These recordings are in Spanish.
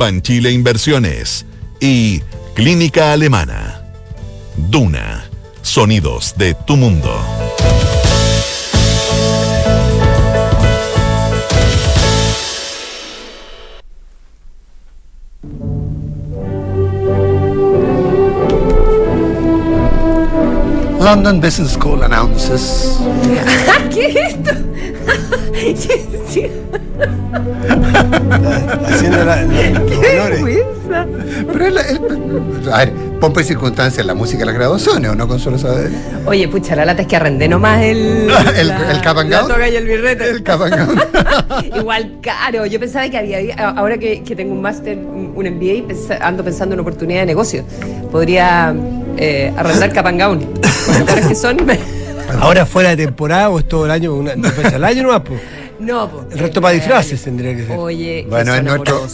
Banchile Inversiones y Clínica Alemana. Duna. Sonidos de tu mundo. London Business School announces. ¿Qué es esto? Haciendo la, la- los ¡Qué honores. vergüenza! Pero él, él- a ver, pompa y circunstancia la música de las graduaciones, ¿o no, Consuelo Saavedra? Oye, pucha, la lata es que arrendé nomás el. El- la- el cap and La gown. toga y el birrete. El cap and gown. Igual caro. Yo pensaba que había. Ahora que, que tengo un máster, un un MBA, pens- ando pensando en oportunidad de negocio. Podría eh, arrendar Capangaun. Con lo caros que son. Ahora fuera de temporada o es todo el año, una, una fecha al año nomás, pues. No, po. El resto para disfraces tendría que ser. Oye, Bueno, es nuestro-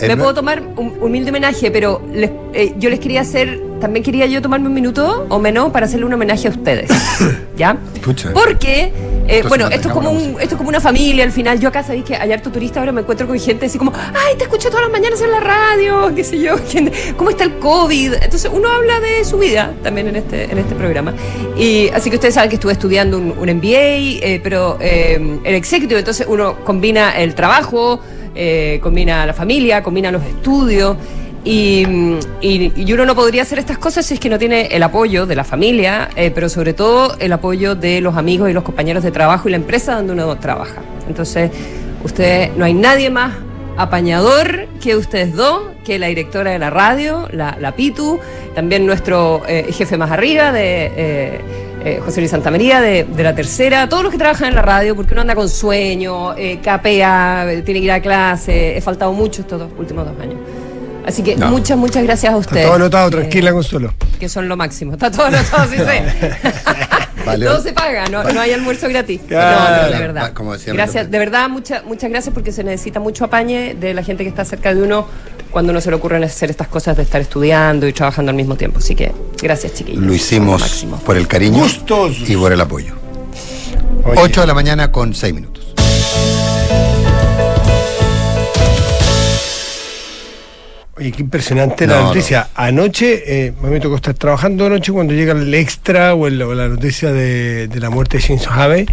Me puedo tomar un humilde homenaje, pero les- eh, yo les quería hacer, también quería yo tomarme un minuto o menos para hacerle un homenaje a ustedes, ¿ya? Pucha. Porque, eh, bueno, no esto es como un, esto es como una familia al final. Yo acá sabéis que hay harto turista, ahora me encuentro con gente así como, ay, te escucho todas las mañanas en la radio, qué sé yo, ¿cómo está el COVID? Entonces uno habla de su vida también en este, en este programa. Y así que ustedes saben que estuve estudiando un, un MBA, eh, pero eh, el executive, entonces uno combina el trabajo, eh, combina la familia, combina los estudios. Y, y- uno no podría hacer estas cosas si es que no tiene el apoyo de la familia, eh, pero sobre todo el apoyo de los amigos y los compañeros de trabajo y la empresa donde uno trabaja. Entonces, usted, no hay nadie más apañador que ustedes dos, que la directora de la radio, la, la Pitu, también nuestro eh, jefe más arriba de... eh, José Luis Santamaría de, de la tercera, todos los que trabajan en la radio, porque uno anda con sueño, capea, tiene que ir a clase, he faltado mucho estos dos últimos dos años. Así que No. muchas, muchas gracias a Está ustedes. todo anotado, eh, tranquila, Consuelo. que son lo máximo. Está todo anotado, sí sé. Vale. todo se paga, no, no hay almuerzo gratis. Claro. No, no, de verdad. Como decía gracias, de verdad, muchas muchas gracias porque se necesita mucho apañe de la gente que está cerca de uno cuando no se le ocurren hacer estas cosas de estar estudiando y trabajando al mismo tiempo. Así que gracias, chiquillos. Lo hicimos por el cariño y por el apoyo. Oye, 8 de la mañana con 6 minutos. Oye, qué impresionante la no. noticia. Anoche, eh, me tocó estar trabajando anoche cuando llega el extra o, el- o la noticia de, de la muerte de Shinzo Abe.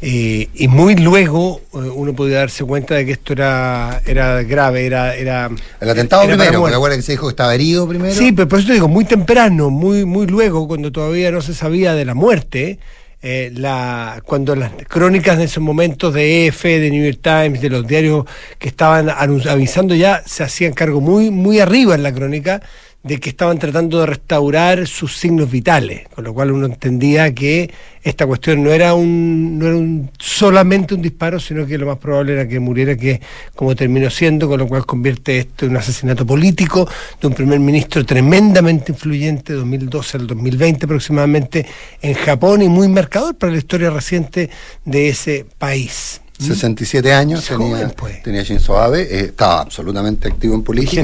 eh, y muy luego eh, uno podía darse cuenta de que esto era, era grave, era... era El atentado era primero, porque muerte. acuérdate que se dijo que estaba herido primero. Sí, pero por eso te digo, muy temprano, muy, muy luego, cuando todavía no se sabía de la muerte, eh, la, cuando las crónicas de esos momentos de EFE, de New York Times, de los diarios que estaban avisando ya, se hacían cargo muy, muy arriba en la crónica de que estaban tratando de restaurar sus signos vitales, con lo cual uno entendía que esta cuestión no era un, no era un solamente un disparo, sino que lo más probable era que muriera, que como terminó siendo, con lo cual convierte esto en un asesinato político de un primer ministro tremendamente influyente, 2012 al 2020 aproximadamente, en Japón y muy marcador para la historia reciente de ese país. 67 años Es tenía, joven, pues. tenía Shinzo Abe, eh, estaba absolutamente activo en política.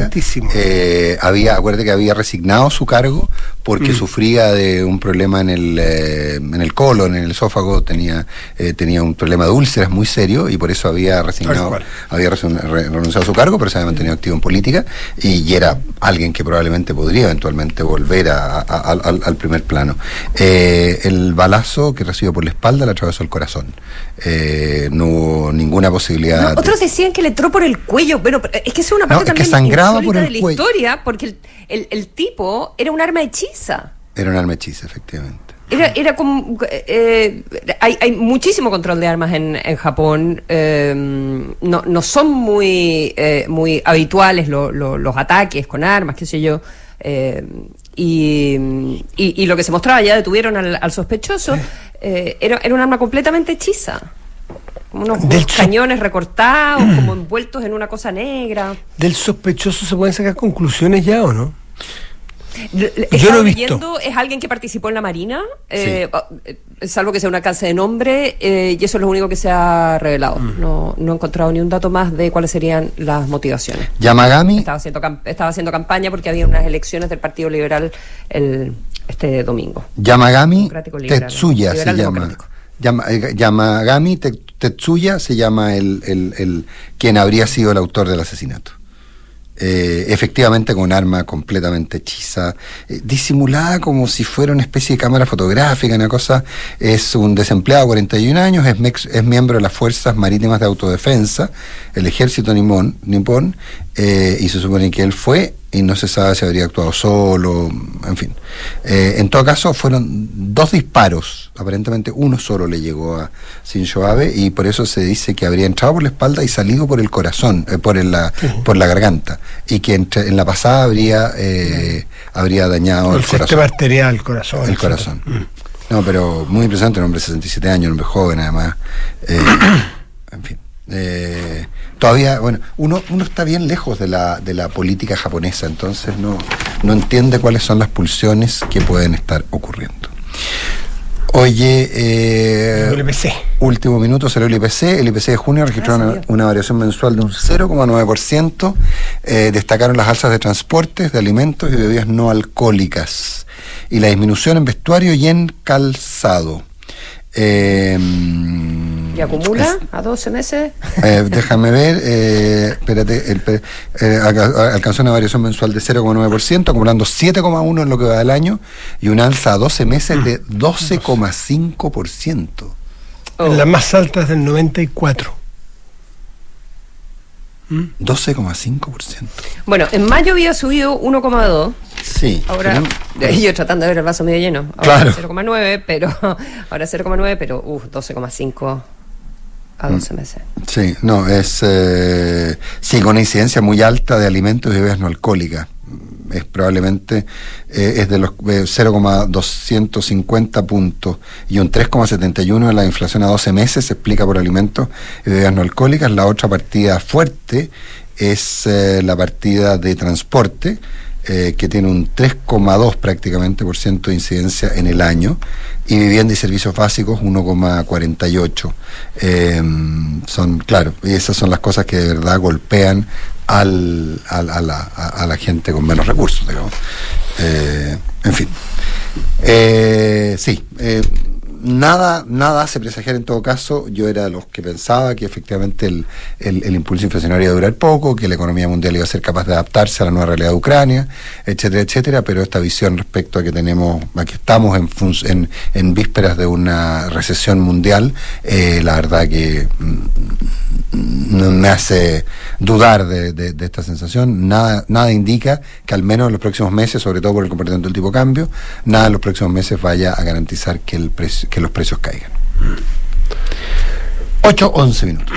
Eh, había, acuérdate que había resignado su cargo Mm. porque sufría de un problema en el, eh, en el colon, en el esófago, tenía, eh, tenía un problema de úlceras muy serio y por eso había resignado, había renunciado a su cargo, pero se había mantenido activo en política y, y era alguien que probablemente podría eventualmente volver a- a- a- al, al primer plano. El balazo que recibió por la espalda le atravesó el corazón. No ninguna posibilidad. No, de- otros decían que le entró por el cuello, pero pero es que es una No, parte es que también sangraba insólita por el de la cuello. historia, porque el, el- el tipo era un arma hechiza. Era un arma hechiza, efectivamente. Era, era como. eh, hay, hay muchísimo control de armas en, en Japón. eh, no, no son muy, eh, muy habituales lo- lo- los ataques con armas, qué sé yo. eh, y, y- y lo que se mostraba, ya detuvieron al, al sospechoso, eh, era, era un arma completamente hechiza. Como unos, Del unos cañones recortados, como envueltos en una cosa negra. ¿Del sospechoso se pueden sacar conclusiones ya o no? Yo lo he visto. es alguien que participó en la Marina, eh, ah, eh, salvo que sea una alcance de nombre, eh, y eso es lo único que se ha revelado. Mm. No, no he encontrado ni un dato más de cuáles serían las motivaciones. Yamagami, Estaba haciendo, estaba haciendo campaña porque había unas elecciones del Partido Liberal el, este domingo. Yamagami liberal, Tetsuya se liberal llama. Yamagami Te- Tetsuya se llama el, el- el- quien habría sido el autor del asesinato. Eh, efectivamente con un arma completamente hechiza, eh, disimulada como si fuera una especie de cámara fotográfica, una cosa, es un desempleado de 41 años, es, mex- es miembro de las Fuerzas Marítimas de Autodefensa, el ejército nimón, nipón, eh, y se supone que él fue y no se sabe si habría actuado solo, en fin. Eh, en todo caso, fueron dos disparos, aparentemente uno solo le llegó a Shinzo Abe y por eso se dice que habría entrado por la espalda y salido por el corazón, eh, por, el- la, por la garganta, y que entre- en la pasada habría, eh, habría dañado el el, sistema corazón. arterial, el corazón. El etcétera. corazón. No, pero muy impresionante, un hombre de 67 años, un hombre joven además. Eh, en fin. Todavía, bueno, uno, uno está bien lejos de la, de la política japonesa, entonces no, no entiende cuáles son las pulsiones que pueden estar ocurriendo. Oye, eh, El IPC. Último minuto salió el IPC. El IPC de junio registró Ah, una variación mensual de un 0,9%. Eh, destacaron las alzas de transportes, de alimentos y bebidas no alcohólicas. Y la disminución en vestuario y en calzado. Eh, ¿Y acumula a 12 meses? eh, déjame ver, eh, espérate, el eh, alca- alcanzó una variación mensual de 0,9%, acumulando 7,1% en lo que va del año y una alza a 12 meses de 12,5%. En las más altas del 94. 12,5%. Bueno, en mayo había subido 1,2. Sí. Ahora, pero- yo tratando de ver el vaso medio lleno. Ahora Claro. 0,9, pero ahora 0,9, pero uh, 12,5 a Mm. 12 meses. Sí, no, es. eh, sí, con una incidencia muy alta de alimentos y bebidas no alcohólicas. Es probablemente. eh, es de los eh, 0,250 puntos y un 3,71 de la inflación a 12 meses se explica por alimentos y bebidas no alcohólicas. La otra partida fuerte es eh, la partida de transporte. Eh, que tiene un 3,2 prácticamente por ciento de incidencia en el año y vivienda y servicios básicos 1,48 Eh, son claro y esas son las cosas que de verdad golpean al, a, la, a- la gente con menos recursos digamos. Eh, en fin. Eh, sí nada nada hace presagiar en todo caso. Yo era de los que pensaba que efectivamente el, el- impulso inflacionario iba a durar poco que la economía mundial iba a ser capaz de adaptarse a la nueva realidad de Ucrania etcétera etcétera. Pero esta visión respecto a que tenemos a que estamos en, en, en vísperas de una recesión mundial eh, la verdad que mm, me hace dudar de, de- esta sensación. Nada, nada indica que al menos en los próximos meses, sobre todo por el comportamiento del tipo cambio, nada en los próximos meses vaya a garantizar que, el precio, que los precios caigan. 8, 11 minutos.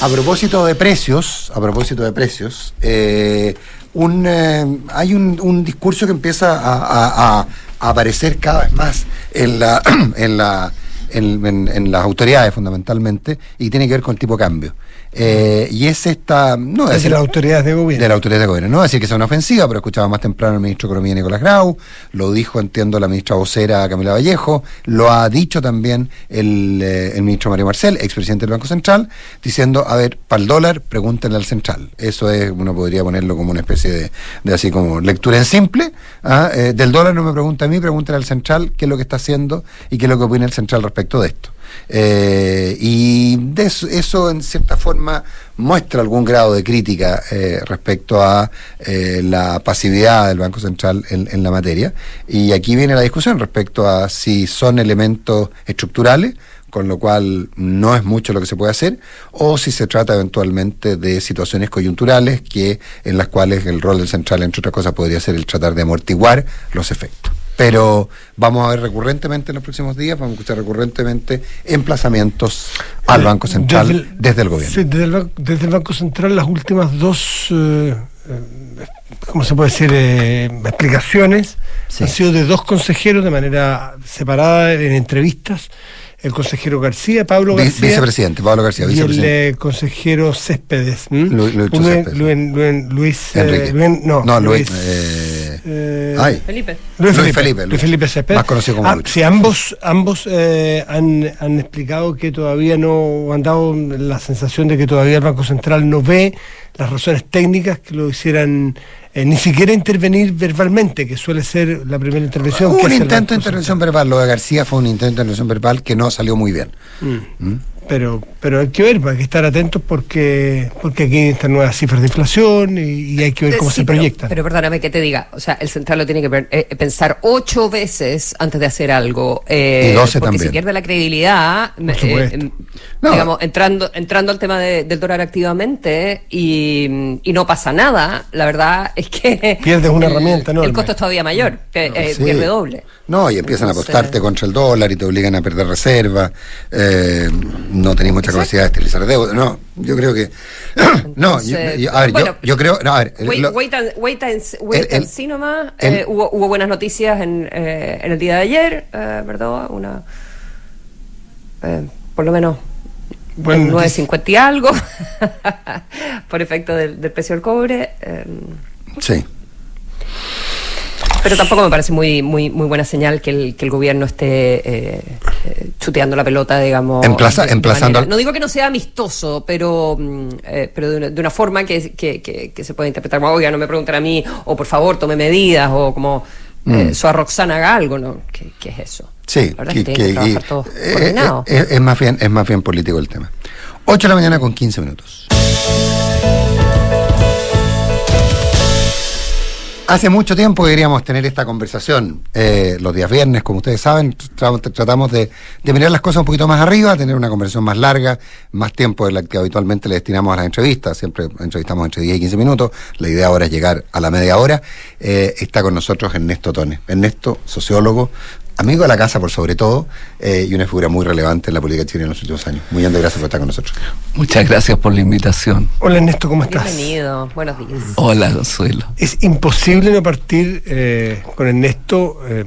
A propósito de precios, a propósito de precios, eh, un, eh, hay un, un discurso que empieza a- a aparecer cada vez más en, la, en, la, en, en- en las autoridades fundamentalmente y tiene que ver con el tipo de cambio. Eh, y es esta... No, Es de decir- las autoridades de gobierno. de la autoridad de gobierno. No decir que sea una ofensiva, pero escuchaba más temprano al ministro de Economía Nicolás Grau, lo dijo, entiendo, la ministra vocera Camila Vallejo, lo ha dicho también el, eh, el ministro Mario Marcel, expresidente del Banco Central, diciendo, a ver, para el dólar, pregúntenle al central. Eso es, uno podría ponerlo como una especie de, de así como lectura en simple. ¿ah? Eh, del dólar no me pregunta a mí, pregúntenle al central qué es lo que está haciendo y qué es lo que opina el central respecto de esto. Eh, y de eso, eso, en cierta forma muestra algún grado de crítica eh, respecto a eh, la pasividad del Banco Central en, en la materia. Y aquí viene la discusión respecto a si son elementos estructurales, con lo cual no es mucho lo que se puede hacer, o si se trata eventualmente de situaciones coyunturales que en las cuales el rol del central, entre otras cosas, podría ser el tratar de amortiguar los efectos. Pero vamos a ver recurrentemente en los próximos días, vamos a escuchar recurrentemente emplazamientos al Banco Central desde desde el- gobierno. Sí, desde el, desde el Banco Central las últimas dos, eh, eh, ¿cómo se puede decir? Eh, explicaciones Sí. han sido de dos consejeros de manera separada en entrevistas. El consejero García, Pablo García. vicepresidente, Pablo García, y el vicepresidente. eh, consejero Céspedes. Luis- Céspedes. Luis, Luis- Luis, Enrique. Luis- no, no, Luis. Luis, eh, ay, Felipe. Luis Luis Felipe, Felipe, Luis Luis. Felipe Céspedes. Más conocido como Ah, Lucho. sí, ambos, ambos eh, han, han explicado que todavía no han dado la sensación de que todavía el Banco Central no ve las razones técnicas que lo hicieran eh, ni siquiera intervenir verbalmente, que suele ser la primera intervención. Hubo que un intento de intervención verbal, lo de García fue un intento de intervención verbal que no salió muy bien. Mm. ¿Mm? Pero, pero hay que ver, hay que estar atentos porque porque aquí están nuevas cifras de inflación y, y hay que ver cómo Sí, se pero- proyectan. Pero, perdóname que te diga, o sea, el central lo tiene que eh, pensar ocho veces antes de hacer algo. eh, Y doce porque también. si pierde la credibilidad, eh, em, No. digamos, entrando, entrando al tema de- del dólar activamente y, y no pasa nada, la verdad es que Pierdes una el- herramienta enorme. El costo es todavía mayor, que, eh, Sí. pierde doble. No, y empiezan Entonces- a apostarte contra el dólar y te obligan a perder reservas. eh, no tenéis mucha Exacto. capacidad de estilizar deuda. No, yo creo que. no, yo, Entonces, yo- a ver, bueno, yo, yo creo. No, a ver, Wait, lo- wait and, wait and- wait el- and see nomás. el- Eh, hubo, hubo buenas noticias en, eh, en el día de ayer, eh, ¿verdad? Una, eh, por lo menos noticia. 9.50 y algo, por efecto del, del precio del cobre. eh, sí. Pero tampoco me parece muy muy muy buena señal que el, que el gobierno esté eh, eh, chuteando la pelota, digamos. Emplaza- emplazando al- No digo que no sea amistoso, pero mm, eh, pero de una, de una forma que, que, que- que se puede interpretar como, oiga, no me pregunten a mí, o por favor, tome medidas, o como, eh, Mm. a Roxana haga algo, ¿no? ¿Qué, qué es eso? Sí, La que- es que que que- todos eh, eh, es, más bien, es más bien político el tema. 8 de la mañana con 15 minutos. Hace mucho tiempo queríamos tener esta conversación. eh, los días viernes, como ustedes saben, tra- tratamos de, mirar las cosas un poquito más arriba, tener una conversación más larga, más tiempo de la que habitualmente le destinamos a las entrevistas. Siempre entrevistamos entre 10 y 15 minutos. La idea ahora es llegar a la media hora. Eh, está con nosotros Ernesto Tone. Ernesto, sociólogo, amigo de la casa por sobre todo, eh, y una figura muy relevante en la política chilena en los últimos años. Muy bien, gracias por estar con nosotros. Muchas gracias por la invitación. Hola Ernesto, ¿cómo estás? Bienvenido, buenos días. Hola, Consuelo. Es imposible no partir eh, con Ernesto, eh,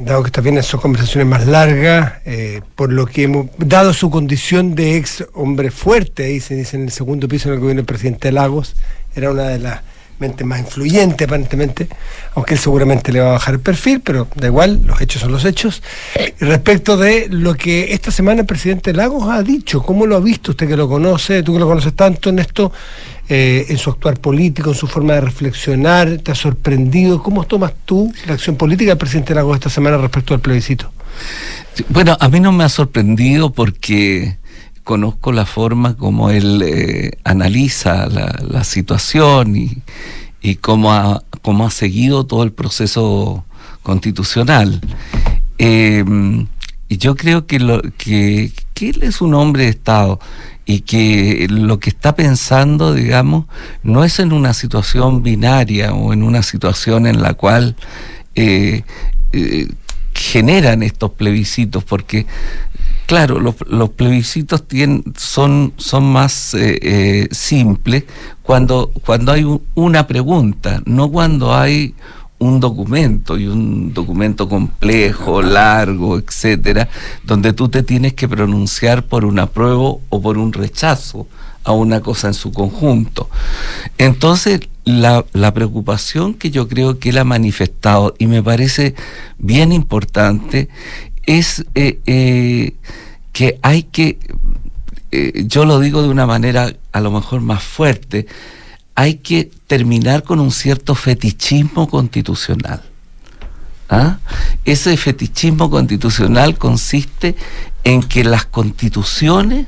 dado que también son conversaciones más largas, eh, por lo que hemos, dado su condición de ex hombre fuerte, ahí se dice en el segundo piso del gobierno del presidente Lagos, era una de las mentes más influyentes aparentemente, aunque él seguramente le va a bajar el perfil, pero da igual, los hechos son los hechos. Respecto de lo que esta semana el presidente Lagos ha dicho, ¿cómo lo ha visto usted que lo conoce, tú que lo conoces tanto en esto, eh, en su actuar político, en su forma de reflexionar, te ha sorprendido? ¿Cómo tomas tú la acción política del presidente Lagos esta semana respecto al plebiscito? Bueno, a mí no me ha sorprendido porque conozco la forma como él eh, analiza la, situación y, cómo, ha, seguido todo el proceso constitucional. Eh, y yo creo que él es un hombre de Estado y que lo que está pensando, digamos, no es en una situación binaria o en una situación en la cual eh, eh, generan estos plebiscitos, porque claro, los, plebiscitos son, son más eh, eh, simples cuando, cuando hay un- una pregunta, no cuando hay un documento y un documento complejo, largo, etcétera, donde tú te tienes que pronunciar por un apruebo o por un rechazo a una cosa en su conjunto. Entonces, la, la preocupación que yo creo que él ha manifestado, y me parece bien importante, es eh, eh, que hay que, eh, yo lo digo de una manera a lo mejor más fuerte, hay que terminar con un cierto fetichismo constitucional. ¿Ah? Ese fetichismo constitucional consiste en que las constituciones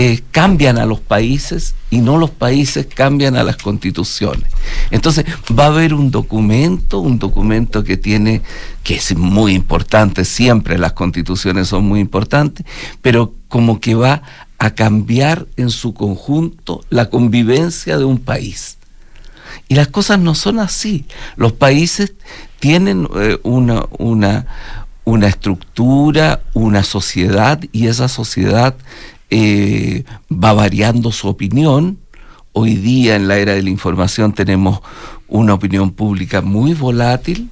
eh, cambian a los países y no los países cambian a las constituciones. Entonces va a haber un documento, un documento que tiene, que es muy importante, siempre las constituciones son muy importantes, pero como que va a cambiar en su conjunto la convivencia de un país. Y las cosas no son así. Los países tienen eh, una, una, una estructura, una sociedad, y esa sociedad eh, va variando su opinión. Hoy día en la era de la información tenemos una opinión pública muy volátil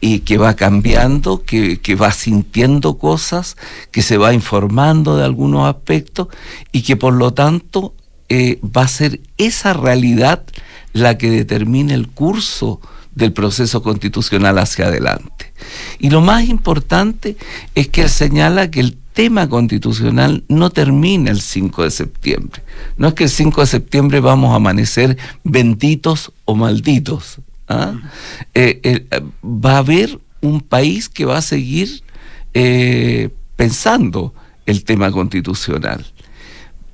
y que va cambiando, que, que, va sintiendo cosas, que se va informando de algunos aspectos y que por lo tanto eh, va a ser esa realidad la que determine el curso del proceso constitucional hacia adelante. Y lo más importante es que él señala que el tema constitucional no termina el 5 de septiembre. No es que el 5 de septiembre vamos a amanecer benditos o malditos. ¿ah? Eh, eh, va a haber un país que va a seguir eh, pensando el tema constitucional.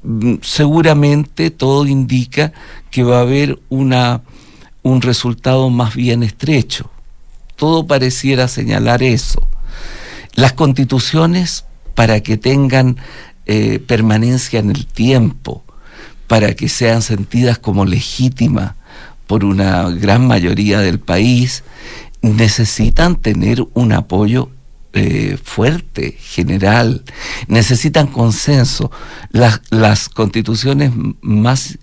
Mm, seguramente todo indica que va a haber una, un resultado más bien estrecho. Todo pareciera señalar eso. Las constituciones para que tengan eh, permanencia en el tiempo, para que sean sentidas como legítimas por una gran mayoría del país, necesitan tener un apoyo eh, fuerte, general, necesitan consenso. Las, las constituciones más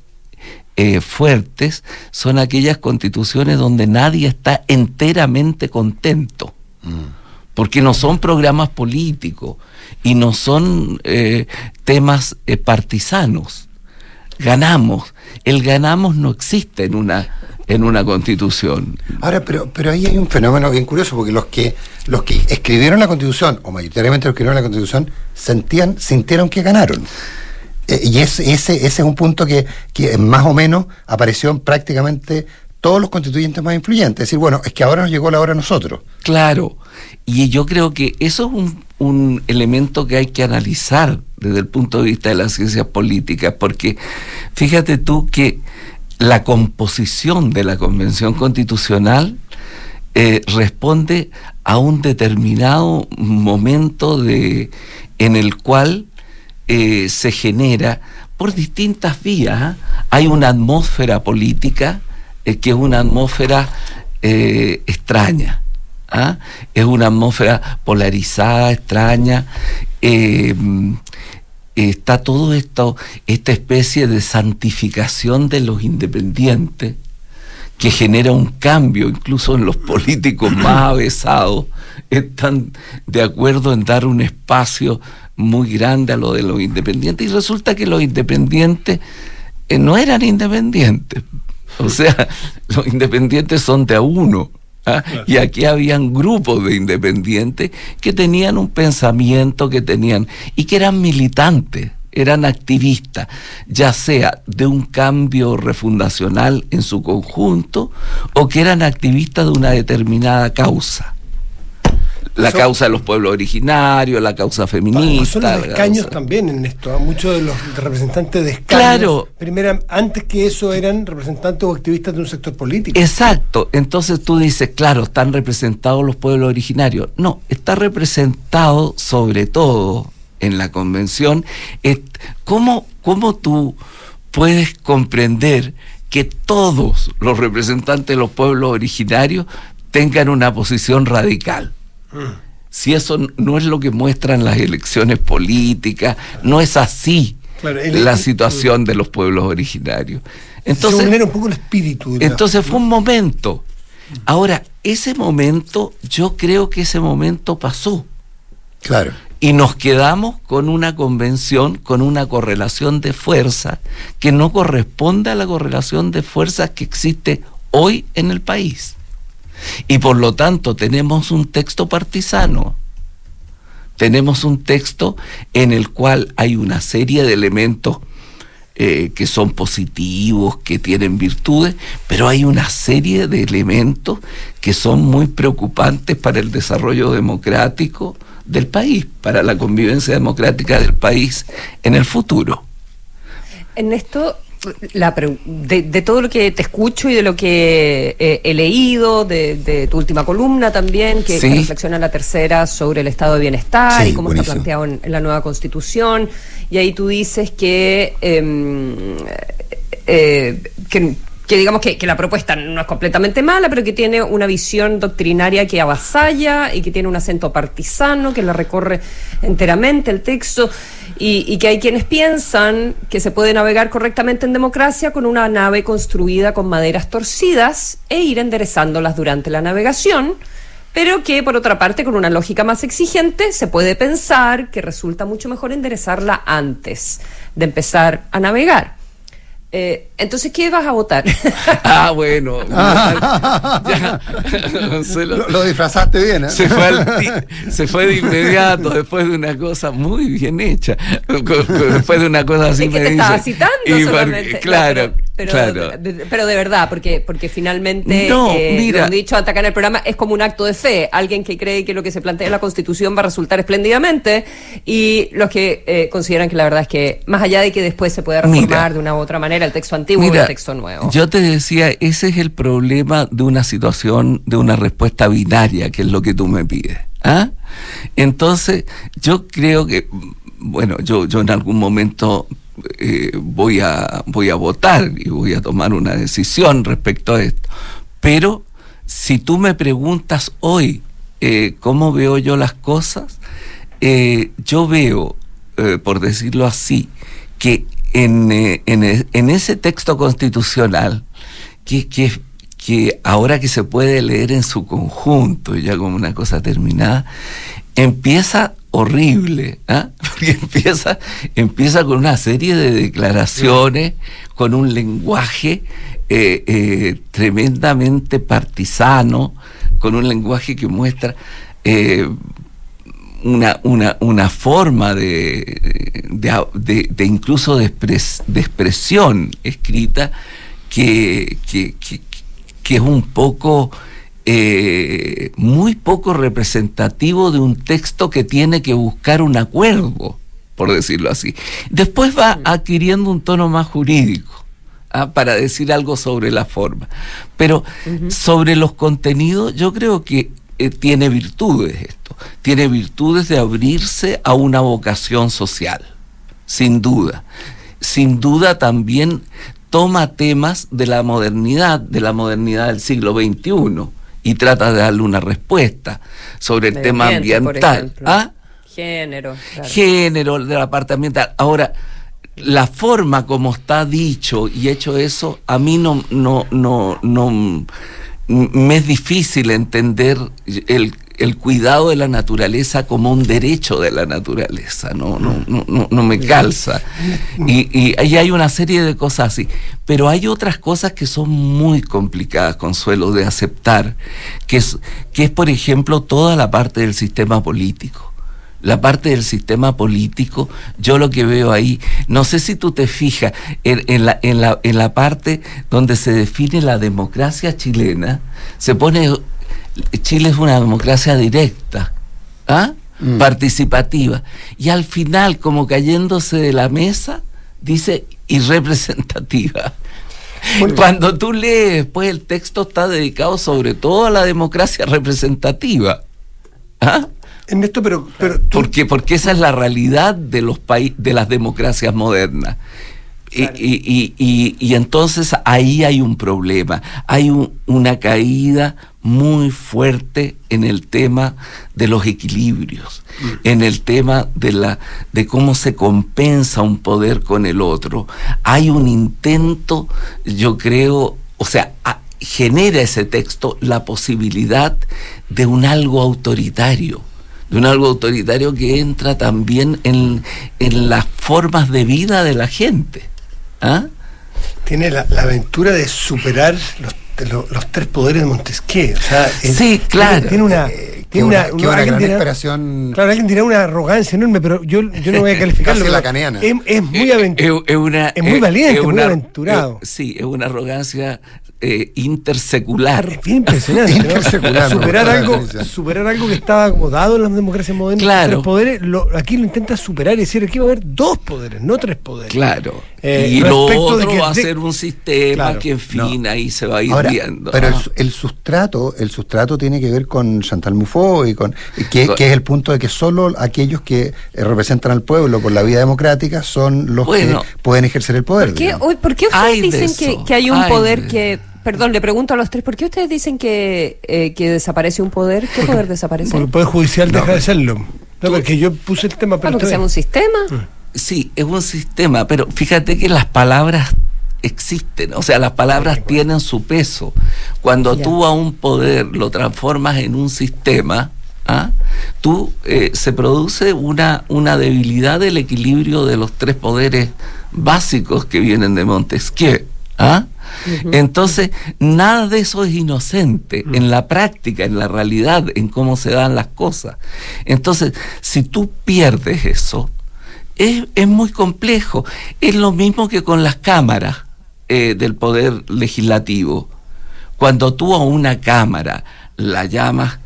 eh, fuertes son aquellas constituciones donde nadie está enteramente contento. Mm porque no son programas políticos y no son eh, temas eh, partisanos. Ganamos. El ganamos no existe en una en una constitución. Ahora, pero, pero ahí hay un fenómeno bien curioso, porque los que, los que escribieron la constitución, o mayoritariamente los que escribieron la constitución, sentían, sintieron que ganaron. Eh, y ese, ese, es un punto que, que más o menos apareció en prácticamente todos los constituyentes más influyentes. Es decir, bueno, es que ahora nos llegó la hora a nosotros. Claro, y yo creo que eso es un, elemento que hay que analizar desde el punto de vista de las ciencias políticas, porque fíjate tú que la composición de la Convención Constitucional eh, responde a un determinado momento de, en el cual eh, se genera por distintas vías. ¿ah? Hay una atmósfera política es que es una atmósfera eh, extraña. ¿Ah? Es una atmósfera polarizada, extraña. Eh, está todo esto, esta especie de santificación de los independientes que genera un cambio, incluso en los políticos más avesados, están de acuerdo en dar un espacio muy grande a lo de los independientes y resulta que los independientes eh, no eran independientes, o sea, los independientes son de a uno. ¿Ah? Y aquí habían grupos de independientes que tenían un pensamiento, que tenían, y que eran militantes, eran activistas, ya sea de un cambio refundacional en su conjunto, o que eran activistas de una determinada causa la causa de los pueblos originarios, la causa feminista. Son los escaños también en esto. ¿ah? Muchos de los representantes de escaños. Claro. Primera, antes que eso eran representantes o activistas de un sector político. Exacto. Entonces tú dices, claro, están representados los pueblos originarios. No, está representado sobre todo en la convención. ¿Cómo, cómo tú puedes comprender que todos los representantes de los pueblos originarios tengan una posición radical? Si eso no es lo que muestran las elecciones políticas, no es así la situación de los pueblos originarios. Entonces, un poco el espíritu. Entonces fue un momento. Ahora, ese momento, yo creo que ese momento pasó. Claro. Y nos quedamos con una convención, con una correlación de fuerza que no corresponde a la correlación de fuerzas que existe hoy en el país. Y por lo tanto tenemos un texto partisano. Tenemos un texto en el cual hay una serie de elementos eh, que son positivos, que tienen virtudes, pero hay una serie de elementos que son muy preocupantes para el desarrollo democrático del país, para la convivencia democrática del país en el futuro. En esto, la, de, todo lo que te escucho y de lo que eh, he leído, de, tu última columna también, que, reflexiona la tercera sobre el estado de bienestar y cómo está planteado en, la nueva constitución, y ahí tú dices que, em, eh, que que digamos que, que, la propuesta no es completamente mala, pero que tiene una visión doctrinaria que avasalla y que tiene un acento partisano, que la recorre enteramente el texto, y, que hay quienes piensan que se puede navegar correctamente en democracia con una nave construida con maderas torcidas e ir enderezándolas durante la navegación. Pero que, por otra parte, con una lógica más exigente, se puede pensar que resulta mucho mejor enderezarla antes de empezar a navegar. Eh, entonces, ¿qué vas a votar? ah, bueno. ya, lo, lo, disfrazaste bien, ¿eh? Se fue, al, se fue, de inmediato después de una cosa muy bien hecha. Después de una cosa así. Es que te estaba citando y solamente. Claro, pero, claro. De, pero de verdad, porque, porque finalmente, no, eh, mira. lo han dicho hasta acá en el programa, es como un acto de fe. Alguien que cree que lo que se plantea en la Constitución va a resultar espléndidamente y los que eh, consideran que la verdad es que, más allá de que después se puede reformar Mira. de una u otra manera el texto antiguo Mira, el texto nuevo. Yo te decía, ese es el problema de una situación, de una respuesta binaria, que es lo que tú me pides. ¿ah? Entonces, yo creo que, bueno, yo, yo en algún momento eh, voy, a, voy a votar y voy a tomar una decisión respecto a esto. Pero si tú me preguntas hoy eh, cómo veo yo las cosas, eh, yo veo, por decirlo así, que en, eh, en, en, ese texto constitucional, que, que, ahora que se puede leer en su conjunto, ya como una cosa terminada, empieza horrible, ¿eh? porque empieza, empieza con una serie de declaraciones, con un lenguaje eh, eh, tremendamente partisano, con un lenguaje que muestra una, una, una, forma de, de, de, de incluso de, expres, de, expresión escrita que, que, que, que es un poco eh, muy poco representativo de un texto que tiene que buscar un acuerdo, por decirlo así. Después va adquiriendo un tono más jurídico. ¿ah? para decir algo sobre la forma. Pero uh -huh. sobre los contenidos, yo creo que eh, tiene virtudes esto. Tiene virtudes de abrirse a una vocación social, sin duda. Sin duda también toma temas de la modernidad, de la modernidad del siglo XXI y trata de darle una respuesta sobre el Medio tema por ambiental. ¿Ah? Género. claro. Género de la parte ambiental. Ahora, la forma como está dicho y hecho eso, a mí no, no, no, no me es difícil entender el, el cuidado de la naturaleza como un derecho de la naturaleza, no, no, no, no, no me calza. Y, y ahí hay una serie de cosas así. Pero hay otras cosas que son muy complicadas, Consuelo, de aceptar, que es, que es por ejemplo, toda la parte del sistema político la parte del sistema político, yo lo que veo ahí, no sé si tú te fijas en, en, la, en, la, en la parte donde se define la democracia chilena, se pone, Chile es una democracia directa, ¿ah? Mm. participativa, y al final, como cayéndose de la mesa, dice irrepresentativa. Bueno. Cuando tú lees, pues el texto está dedicado sobre todo a la democracia representativa. ¿Ah? Ernesto, pero, pero tú... porque porque esa es la realidad de los países de las democracias modernas. Claro. Y, y, y, y, entonces ahí hay un problema, hay un, una caída muy fuerte en el tema de los equilibrios, mm. en el tema de la de cómo se compensa un poder con el otro. Hay un intento, yo creo, o sea, a, genera ese texto la posibilidad de un algo autoritario de un algo autoritario que entra también en, en las formas de vida de la gente. ¿Ah? Tiene la, la, aventura de superar los, los, los, tres poderes de Montesquieu. O sea, es, sí, claro. Tiene una. Eh, tiene una, una, una gran dirá, esperación. Claro, alguien dirá una arrogancia enorme, pero yo, yo no voy a calificarlo. la. Es, es, muy aventurado. Es, es muy valiente, es una, muy aventurado. sí, es una arrogancia eh, intersecular. Es bien impresionante. Intersecular, superar, algo, superar algo que estaba acomodado en las democracias modernas. Claro. Tres poderes, lo- aquí lo intenta superar y decir aquí va a haber dos poderes, no tres poderes. Claro. Eh, y lo de otro que va a de- ser un sistema Claro. que, en fin, ahí se va a ir Ahora, viendo. pero el, Ah. el sustrato, el sustrato tiene que ver con Chantal Mouffe y con que, es el punto de que solo aquellos que eh, representan al pueblo por la vía democrática son los Bueno. que pueden ejercer el poder. ¿Por qué, hoy- ¿por qué ustedes dicen que, que hay un hay poder de- que... Perdón, le pregunto a los tres, ¿por qué ustedes dicen que, eh, que desaparece un poder? ¿Qué poder desaparece? Porque el Poder Judicial No, deja de serlo. No, porque yo puse el tema, Ah, pero porque sea un sistema. Sí, es un sistema, pero fíjate que las palabras existen, o sea, las palabras tienen su peso. Cuando Ya. tú a un poder lo transformas en un sistema, ¿ah? tú eh, se produce una, una debilidad del equilibrio de los tres poderes básicos que vienen de Montesquieu. ¿Ah? Entonces, nada de eso es inocente en la práctica, en la realidad, en cómo se dan las cosas. Entonces, si tú pierdes eso, es, es muy complejo. Es lo mismo que con las cámaras eh, del poder legislativo. Cuando tú a una cámara la llamas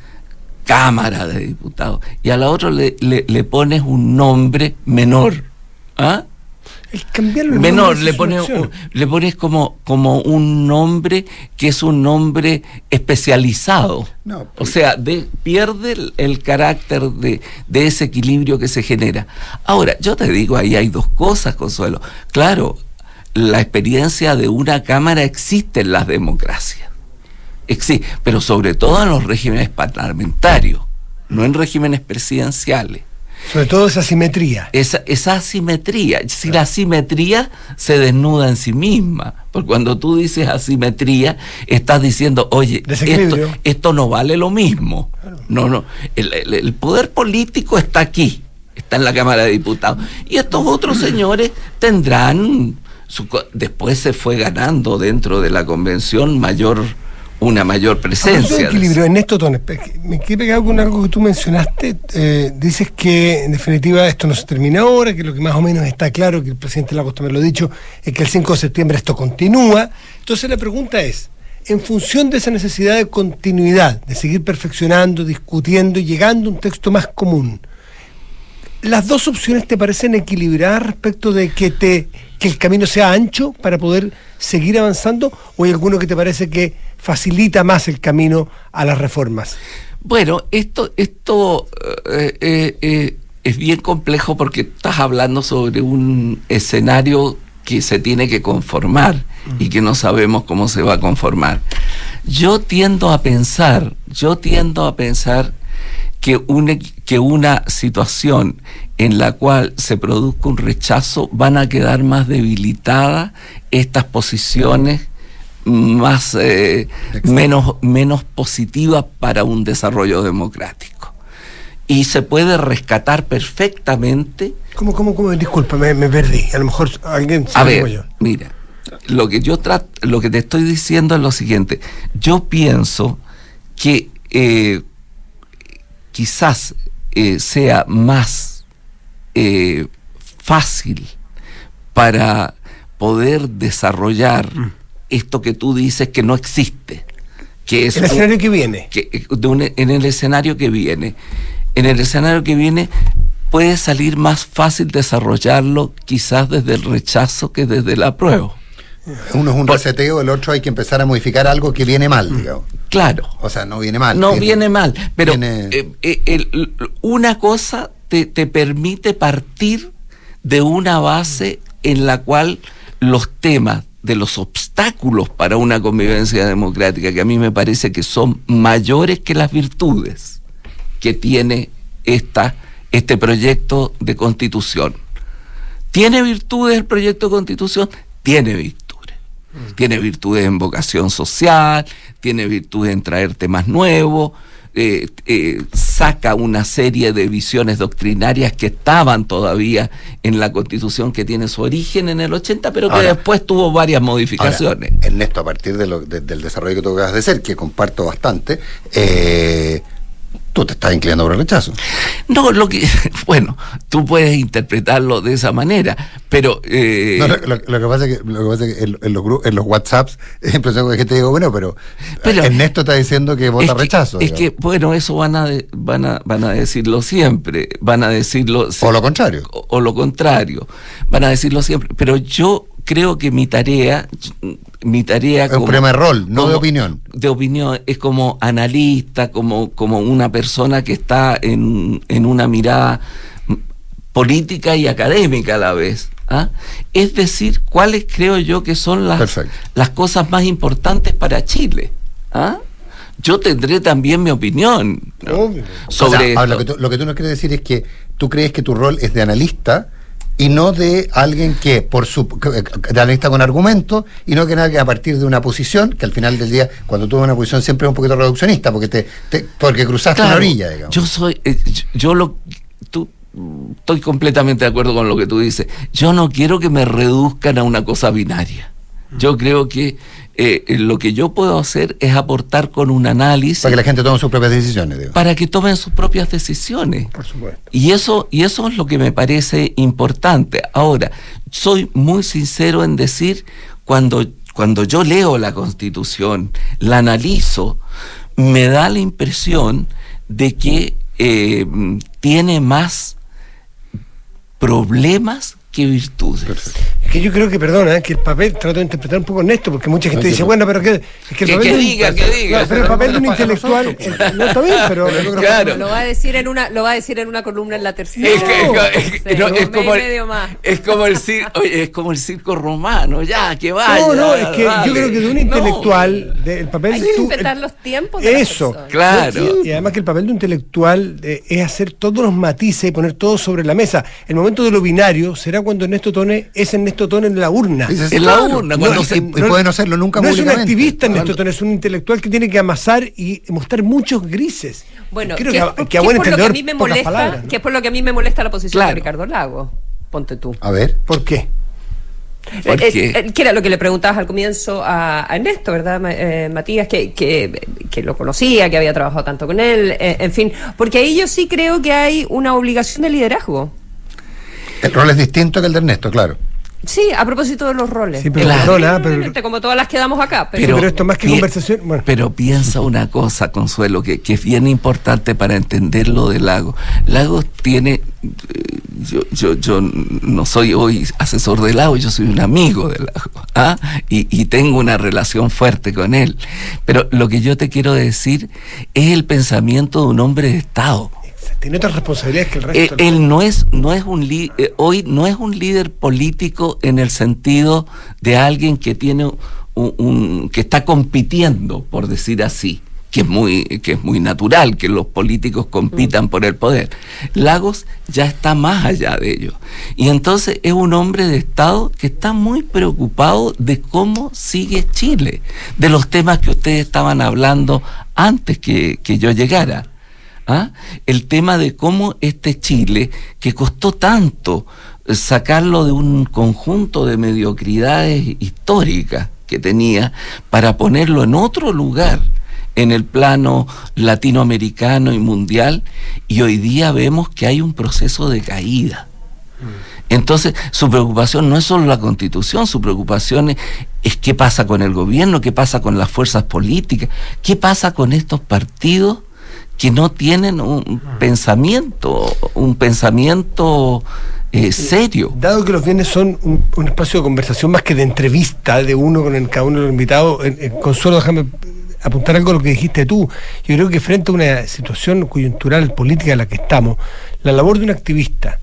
Cámara de Diputados y a la otra le, le- le pones un nombre menor. ¿ah? El cambiarlo en menor, le pones, le pones como, como un nombre que es un nombre especializado. No, o pues- sea, de- pierde el, el carácter de, de ese equilibrio que se genera. Ahora, yo te digo, ahí hay dos cosas, Consuelo. Claro, la experiencia de una Cámara existe en las democracias. Existe, pero sobre todo en los regímenes parlamentarios, no en regímenes presidenciales Sobre todo esa simetría. esa, esa asimetría. Si la asimetría se desnuda en sí misma, porque cuando tú dices asimetría, estás diciendo, oye, esto, esto no vale lo mismo. No, no. El, el- el poder político está aquí, está en la Cámara de Diputados. Y estos otros señores tendrán. Su, después se fue ganando dentro de la convención mayor una mayor presencia. equilibrio, Ernesto Tones, me quedé pegado con algo que tú mencionaste. eh, dices que en definitiva esto no se termina ahora, que lo que más o menos está claro, que el presidente Lagos también lo ha dicho, es que el 5 de septiembre esto continúa. Entonces la pregunta es, en función de esa necesidad de continuidad, de seguir perfeccionando, discutiendo y llegando a un texto más común, ¿las dos opciones te parecen equilibradas respecto de que, te, que el camino sea ancho para poder seguir avanzando o hay alguno que te parece que facilita más el camino a las reformas? Bueno, esto, esto eh, eh, eh, es bien complejo porque estás hablando sobre un escenario que se tiene que conformar y que no sabemos cómo se va a conformar. Yo tiendo a pensar, yo tiendo a pensar que una, que una situación en la cual se produzca un rechazo van a quedar más debilitadas estas posiciones más eh, menos, menos positivas para un desarrollo democrático. Y se puede rescatar perfectamente ¿Cómo, cómo, cómo? Disculpa, me, me perdí. A lo mejor alguien se a ver, yo. mira, lo que yo trato, lo que te estoy diciendo es lo siguiente. Yo pienso que eh, quizás eh, sea más fácil para poder desarrollar Mm. Esto que tú dices que no existe, que es El un- escenario que viene. que, eh, de un- en el escenario que viene. En el escenario que viene puede salir más fácil desarrollarlo quizás desde el rechazo que desde la prueba. Uno es un Por- reseteo, el otro hay que empezar a modificar algo que viene mal, digamos. Claro, O sea, no viene mal. no viene mal, pero viene- eh, eh, el- una cosa te, te permite partir de una base en la cual los temas de los obstáculos para una convivencia democrática, que a mí me parece que son mayores que las virtudes que tiene esta, este proyecto de constitución. ¿Tiene virtudes el proyecto de constitución? Tiene virtudes. Tiene virtudes en vocación social, tiene virtudes en traer temas nuevos, eh, eh, saca una serie de visiones doctrinarias que estaban todavía en la constitución que tiene su origen en el 80, pero que Ahora- después tuvo varias Ahora, modificaciones. Ernesto, a partir de lo- de- del desarrollo que tú acabas de hacer, que comparto bastante, eh, tú te estás inclinando por el rechazo. No, lo que, bueno, tú puedes interpretarlo de esa manera, pero... Eh, no, lo, que pasa es que, lo que, pasa es que en, los en los WhatsApps, empezó que te digo, bueno, pero, pero, Ernesto está diciendo que vota rechazo. Es que, bueno, eso van a, van, a, van a decirlo siempre, van a decirlo... O lo contrario. o lo contrario, van a decirlo siempre, pero yo creo que mi tarea, mi tarea es un problema de rol, no de opinión. De opinión, es como analista, como, como una persona que está en, en una mirada política y académica a la vez. ¿ah? Es decir, cuáles creo yo que son las, las cosas más importantes para Chile. ¿ah? Yo tendré también mi opinión sobre lo, que tú, lo que tú nos quieres decir es que tú crees que tu rol es de analista y no de alguien que, por su, de analista con argumentos, y no que nada que a partir de una posición, que al final del día, cuando tuve una posición siempre es un poquito reduccionista, porque te, porque cruzaste la orilla, digamos. Yo soy, eh, yo, lo, tú, estoy completamente de acuerdo con lo que tú dices. Yo no quiero que me reduzcan a una cosa binaria. Yo creo que eh, lo que yo puedo hacer es aportar con un análisis. Para que la gente tome sus propias decisiones. Para que tomen sus propias decisiones. Por supuesto. Y eso, y eso es lo que me parece importante. Ahora, soy muy sincero en decir, cuando, cuando yo leo la Constitución, la analizo, me da la impresión de que eh, tiene más problemas virtudes. Es que yo creo que, perdona, que el papel, trato de interpretar un poco en esto, porque mucha gente dice, bueno, pero que, es que el papel. Que, diga, que diga. pero el papel de un intelectual. no está bien, pero. Claro. Lo va a decir en una, lo va a decir en una columna en la tercera. Es, como el, es como el circo, oye, es como el circo romano, ya, que vaya. No, no, es que yo creo que de un intelectual, el papel. Hay que respetar los tiempos. De eso, claro. Y además que el papel de un intelectual eh, es hacer todos los matices y poner todo sobre la mesa. El momento de lo binario será cuando Ernesto Tone es Ernesto Tone en la urna. en la urna, cuando se, puede no serlo nunca No es un activista Ernesto Tone, es un intelectual que tiene que amasar y mostrar muchos grises. Bueno, Creo que, que, a buen entendedor, a mí me molesta, que es por lo que a mí me molesta la posición de Ricardo Lago. Ponte tú. A ver. ¿Por qué? Eh, eh, que era lo que le preguntabas al comienzo a, Ernesto, ¿verdad, eh, Matías? Que, que, que, lo conocía, que había trabajado tanto con él, en fin, porque ahí yo sí creo que hay una obligación de liderazgo. El rol es distinto que el de Ernesto, claro. Sí, a propósito de los roles. Sí, pero, como todas las que damos acá. Pero, esto más que conversación. Pero piensa una cosa, Consuelo, que, que, es bien importante para entender lo de Lago. Lago tiene. Eh, yo, yo, yo no soy hoy asesor de Lago, yo soy un amigo de Lago. ¿ah? Y, y tengo una relación fuerte con él. Pero lo que yo te quiero decir es el pensamiento de un hombre de Estado tiene otras responsabilidades que el resto. Eh, él no es, no es un eh, hoy no es un líder político en el sentido de alguien que tiene un, que está compitiendo, por decir así, que es muy que es muy natural que los políticos compitan mm. por el poder. Lagos ya está más allá de ello. Y entonces es un hombre de Estado que está muy preocupado de cómo sigue Chile, de los temas que ustedes estaban hablando antes que, que yo llegara. ¿Ah? el tema de cómo este Chile, que costó tanto sacarlo de un conjunto de mediocridades históricas que tenía para ponerlo en otro lugar en el plano latinoamericano y mundial y hoy día vemos que hay un proceso de caída. Entonces, su preocupación no es solo la constitución, su preocupación es, es, qué pasa con el gobierno, qué pasa con las fuerzas políticas, qué pasa con estos partidos que no tienen un pensamiento, un pensamiento eh, serio. Dado que los bienes son un, espacio de conversación más que de entrevista de uno con el, cada uno de los invitados, Consuelo, déjame apuntar algo a lo que dijiste tú. Yo creo que frente a una situación coyuntural política en la que estamos, la labor de un activista,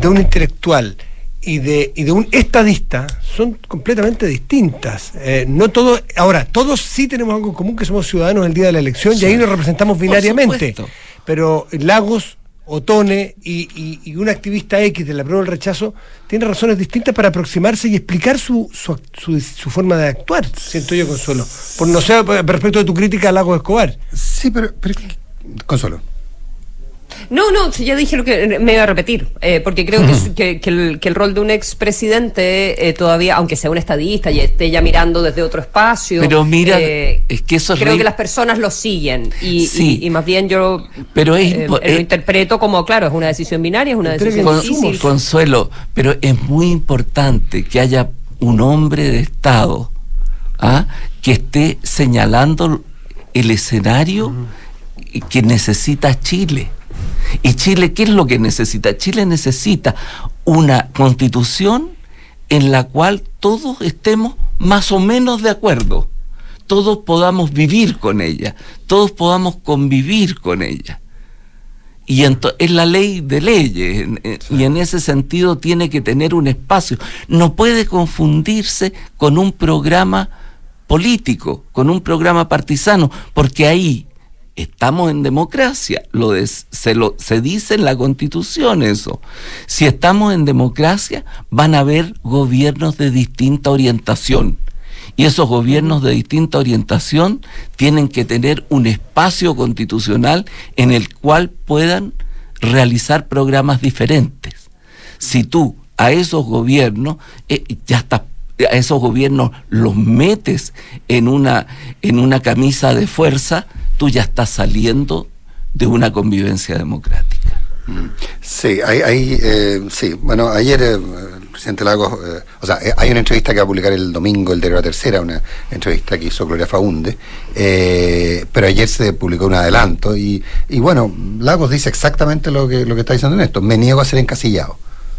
de un intelectual, y de, y de un estadista son completamente distintas. Eh, no todo, ahora, todos sí tenemos algo en común que somos ciudadanos el día de la elección y ahí nos representamos binariamente. Pero Lagos, Otone y, y, un activista X de la prueba del rechazo tienen razones distintas para aproximarse y explicar su, su, su, forma de actuar, siento yo, Consuelo. Por no sé, respecto de tu crítica a Lagos Escobar. Sí, pero, pero Consuelo. No, no, ya dije lo que me iba a repetir, eh, porque creo que, que, el, que, el, rol de un expresidente eh, todavía, aunque sea un estadista y esté ya mirando desde otro espacio, pero mira, eh, es que eso creo que las personas lo siguen y, y, más bien yo pero lo interpreto como, claro, es una decisión binaria, es una decisión difícil. Consuelo, pero es muy importante que haya un hombre de Estado ¿ah? que esté señalando el escenario que necesita Chile. ¿Y Chile qué es lo que necesita? Chile necesita una constitución en la cual todos estemos más o menos de acuerdo, todos podamos vivir con ella, todos podamos convivir con ella. Y es la ley de leyes, y en ese sentido tiene que tener un espacio. No puede confundirse con un programa político, con un programa partisano, porque ahí estamos en democracia, lo se, dice en la constitución eso. Si estamos en democracia, van a haber gobiernos de distinta orientación. Y esos gobiernos de distinta orientación tienen que tener un espacio constitucional en el cual puedan realizar programas diferentes. Si tú a esos gobiernos eh, ya estás a esos gobiernos los metes en una, en una camisa de fuerza, tú ya estás saliendo de una convivencia democrática. Sí, hay, eh, sí. Bueno, ayer eh, el presidente Lagos, eh, o sea, hay una entrevista que va a publicar el domingo, el de la tercera, una entrevista que hizo Gloria Faunde, pero ayer se publicó un adelanto y, y bueno, Lagos dice exactamente lo que, lo que está diciendo en esto, me niego a ser encasillado.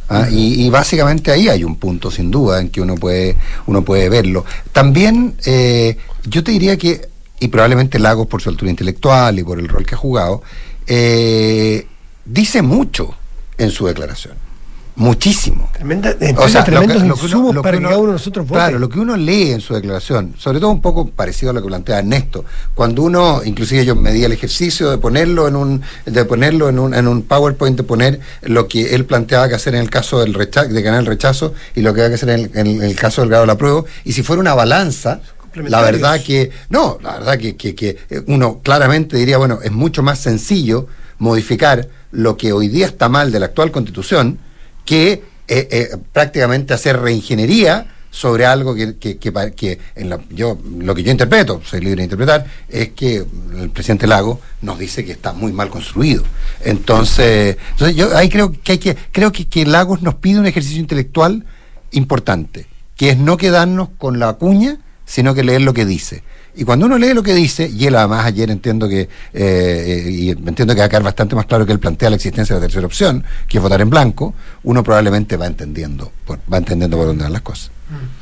¿Ah? y, básicamente ahí hay un punto, sin duda, en que uno puede, uno puede verlo. También eh, yo te diría que, y probablemente Lagos por su altura intelectual y por el rol que ha jugado, eh, dice mucho en su declaración muchísimo. Tremenda, o sea, tremendos lo que, uno, para uno, nosotros Claro, lo que uno lee en su declaración, sobre todo un poco parecido a lo que plantea Ernesto, cuando uno, inclusive yo me di el ejercicio de ponerlo en un, de ponerlo en un, en un PowerPoint, de poner lo que él planteaba que hacer en el caso del rechazo, de ganar el rechazo y lo que hay que hacer en el, caso del grado de la prueba, y si fuera una balanza, la verdad que, no, la verdad que, que, que uno claramente diría, bueno, es mucho más sencillo modificar lo que hoy día está mal de la actual constitución, que eh, eh, prácticamente hacer reingeniería sobre algo que, que, que, en yo, lo que yo interpreto, soy libre de interpretar, es que el presidente Lago nos dice que está muy mal construido. Entonces, entonces yo ahí creo que hay que, creo que, que Lagos nos pide un ejercicio intelectual importante, que es no quedarnos con la cuña, sino que leer lo que dice. Y cuando uno lee lo que dice, y él además ayer entiendo que, eh, y entiendo que va a quedar bastante más claro que él plantea la existencia de la tercera opción, que es votar en blanco, uno probablemente va entendiendo, va entendiendo por dónde van las cosas. Mm.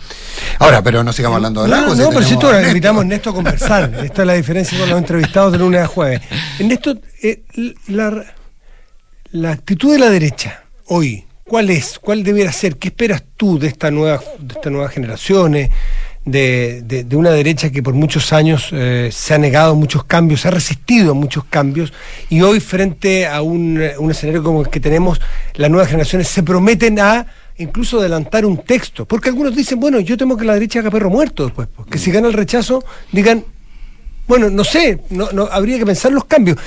Ahora, pero no sigamos hablando de la No, no, pero si esto invitamos a Ernesto a conversar. Esta es la diferencia con los entrevistados de lunes a jueves. Ernesto, eh, la, la actitud de la derecha hoy, ¿cuál es? ¿Cuál debiera ser? ¿Qué esperas tú de esta nueva, de estas nuevas generaciones? De, de, una derecha que por muchos años eh, se ha negado muchos cambios, se ha resistido a muchos cambios y hoy frente a un, un escenario como el que tenemos, las nuevas generaciones se prometen a incluso adelantar un texto, porque algunos dicen, bueno, yo temo que la derecha haga perro muerto después, que si gana el rechazo, digan, bueno, no sé, no, no, habría que pensar los cambios.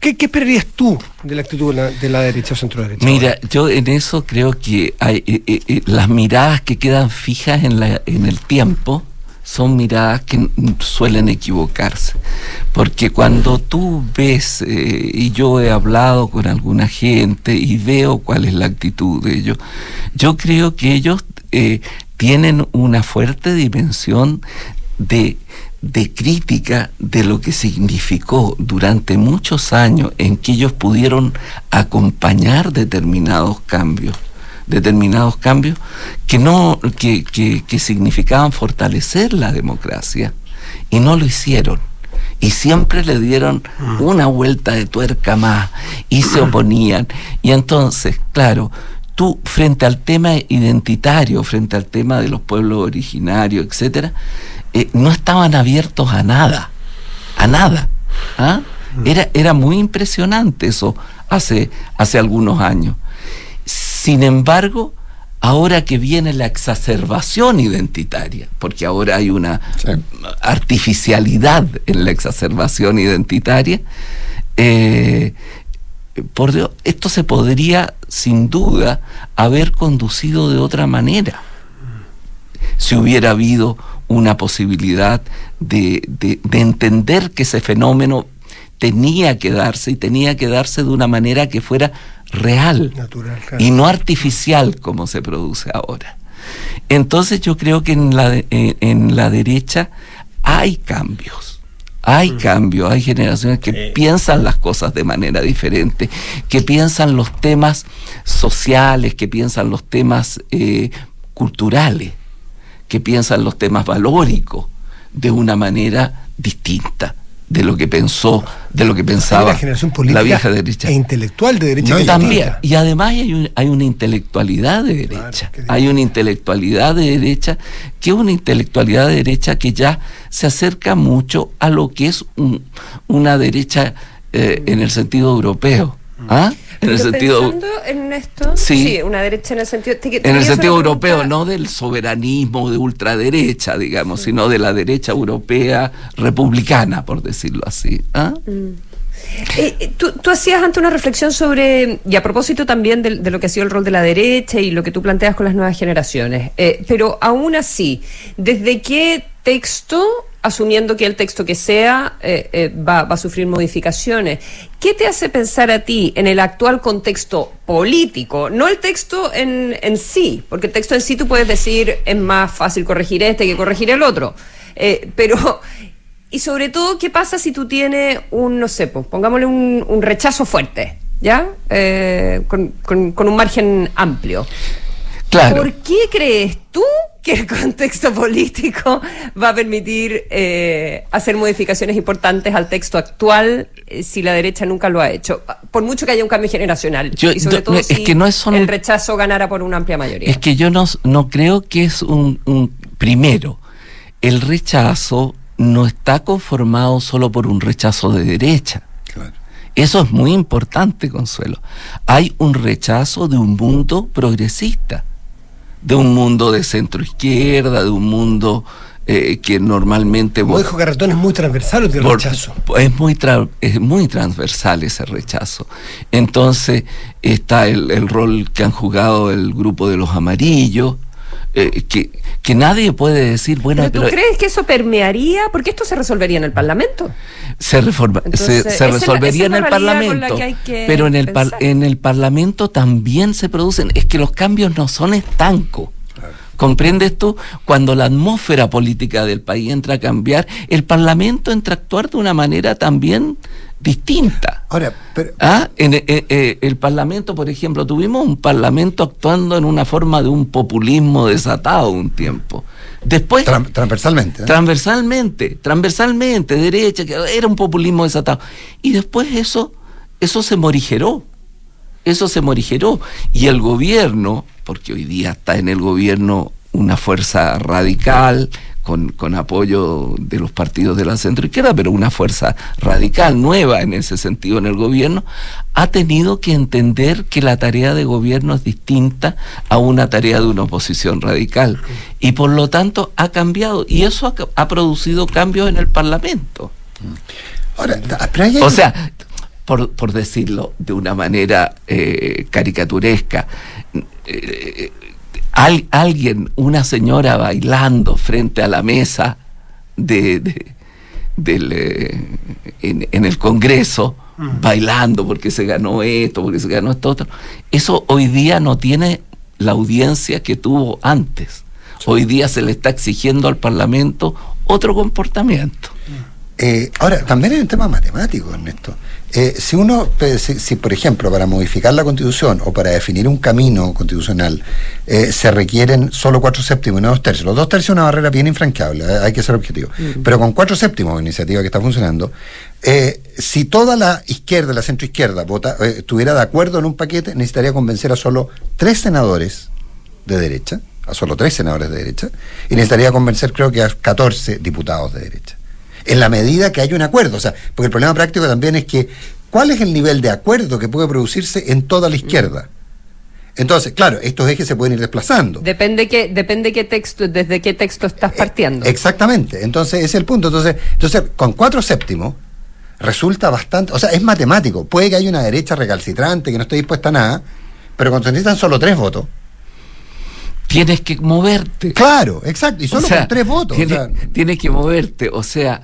¿Qué, esperarías tú de la actitud de la, derecha o centro derecha? Mira, yo en eso creo que hay, eh, eh, eh, las miradas que quedan fijas en, la, en el tiempo son miradas que suelen equivocarse. Porque cuando tú ves, y yo he hablado con alguna gente y veo cuál es la actitud de ellos, yo creo que ellos tienen una fuerte dimensión de de crítica de lo que significó durante muchos años en que ellos pudieron acompañar determinados cambios determinados cambios que no que, que, significaban fortalecer la democracia y no lo hicieron. Y siempre le dieron mm. una vuelta de tuerca más y se oponían. Y entonces claro tú frente al tema identitario frente al tema de los pueblos originarios etcétera eh, no estaban abiertos a nada, a nada. ¿ah? Mm. Era, era muy impresionante eso hace, hace algunos años. Sin embargo, ahora que viene la exacerbación identitaria, porque ahora hay una artificialidad en la exacerbación identitaria, eh, por Dios, esto se podría sin duda haber conducido de otra manera. Si hubiera habido una posibilidad de, de, de entender que ese fenómeno tenía que darse y tenía que darse de una manera que fuera real Natural, claro. y no artificial como se produce ahora. Entonces yo creo que en la, de- en, en la derecha hay cambios. Hay cambios, hay generaciones que Eh. piensan las cosas de manera diferente, que piensan los temas sociales, que piensan los temas eh, culturales, que piensan los temas valóricos de una manera distinta de lo que pensó, de lo que pensaba una generación política la vieja derecha. e intelectual de derecha. No, También, y además hay, un- hay una intelectualidad de derecha, hay una intelectualidad de derecha que es una intelectualidad de derecha que ya se acerca mucho a lo que es un- una derecha eh, en el sentido europeo. ¿ah? En el sentido, en esto, Sí. una derecha en el sentido... te- te en el sentido europeo, pregunta- no del soberanismo de ultraderecha, digamos, sino de la derecha europea republicana, por decirlo así. ¿ah? Eh, eh, tú, tú hacías antes una reflexión sobre, y a propósito también de, de lo que ha sido el rol de la derecha y lo que tú planteas con las nuevas generaciones, eh, pero aún así, ¿desde qué texto, asumiendo que el texto que sea eh, eh, va, va a sufrir modificaciones, qué te hace pensar a ti en el actual contexto político, no el texto en, en sí, porque el texto en sí tú puedes decir es más fácil corregir este que corregir el otro, eh, pero y sobre todo, ¿qué pasa si tú tienes un, no sé, pues, pongámosle un, un rechazo fuerte, ¿ya? Con, con- con un margen amplio. Claro. ¿Por qué crees tú que el contexto político va a permitir eh, hacer modificaciones importantes al texto actual eh, si la derecha nunca lo ha hecho? Por mucho que haya un cambio generacional. Yo- y sobre no, todo es si que no es solo- el rechazo ganara por una amplia mayoría. Es que yo no, no creo que es un, un- Primero, el rechazo no está conformado solo por un rechazo de derecha. Claro. Eso es muy importante, Consuelo. Hay un rechazo de un mundo progresista, de un mundo de centro izquierda, de un mundo eh, que normalmente... Como dijo Carretón, es muy transversal el Por- rechazo. Es muy, tra- es muy transversal ese rechazo. Entonces está el, el rol que han jugado el grupo de los amarillos, eh, que, que nadie puede decir, bueno, ¿Pero tú pero crees que eso permearía? Porque esto se resolvería en el Parlamento. se, reforma- Entonces, se, la- resolvería en el Parlamento, que pero en el, par- en el Parlamento también se producen, es que los cambios no son estancos. ¿Comprendes tú? Cuando la atmósfera política del país entra a cambiar, el Parlamento entra a actuar de una manera también distinta. Ahora, pero, Ah, en eh, eh, el Parlamento, por ejemplo, tuvimos un Parlamento actuando en una forma de un populismo desatado un tiempo. Después, tran- transversalmente. ¿eh? transversalmente, transversalmente, derecha, que era un populismo desatado. Y después eso, eso se morigeró. Eso se morigeró. Y el gobierno, porque hoy día está en el gobierno una fuerza radical, con, con apoyo de los partidos de la centroizquierda, pero una fuerza radical, nueva en ese sentido en el gobierno, ha tenido que entender que la tarea de gobierno es distinta a una tarea de una oposición radical. Y por lo tanto ha cambiado. Y eso ha, ha producido cambios en el Parlamento. Ahora, O sea, por, por decirlo de una manera eh, caricaturesca, eh, al- alguien, una señora bailando frente a la mesa de, de- del, eh, en, en el Congreso, bailando porque se ganó esto, porque se ganó esto otro, eso hoy día no tiene la audiencia que tuvo antes. Hoy día se le está exigiendo al Parlamento otro comportamiento. Eh, ahora, también hay un tema matemático en esto. Eh, si uno, si, si, por ejemplo, para modificar la constitución o para definir un camino constitucional eh, se requieren solo cuatro séptimos y no dos tercios, los dos tercios es una barrera bien infranqueable, eh, hay que ser objetivo. Pero con cuatro séptimos, iniciativa que está funcionando, si toda la izquierda, la centroizquierda, vota, estuviera de acuerdo en un paquete, necesitaría convencer a solo tres senadores de derecha, a solo tres senadores de derecha, y necesitaría convencer creo que a 14 diputados de derecha en la medida que hay un acuerdo. O sea, porque el problema práctico también es que, ¿cuál es el nivel de acuerdo que puede producirse en toda la izquierda? Entonces, claro, estos ejes se pueden ir desplazando. Depende qué, depende qué texto, desde qué texto estás partiendo. Exactamente. Entonces, ese es el punto. Entonces, entonces con cuatro séptimos, resulta bastante, o sea, es matemático. Puede que haya una derecha recalcitrante que no esté dispuesta a nada, pero cuando se necesitan solo tres votos. Tienes que moverte. Claro, exacto, y solo O sea, con tres votos. o Tienes, sea, tienes que moverte. O sea,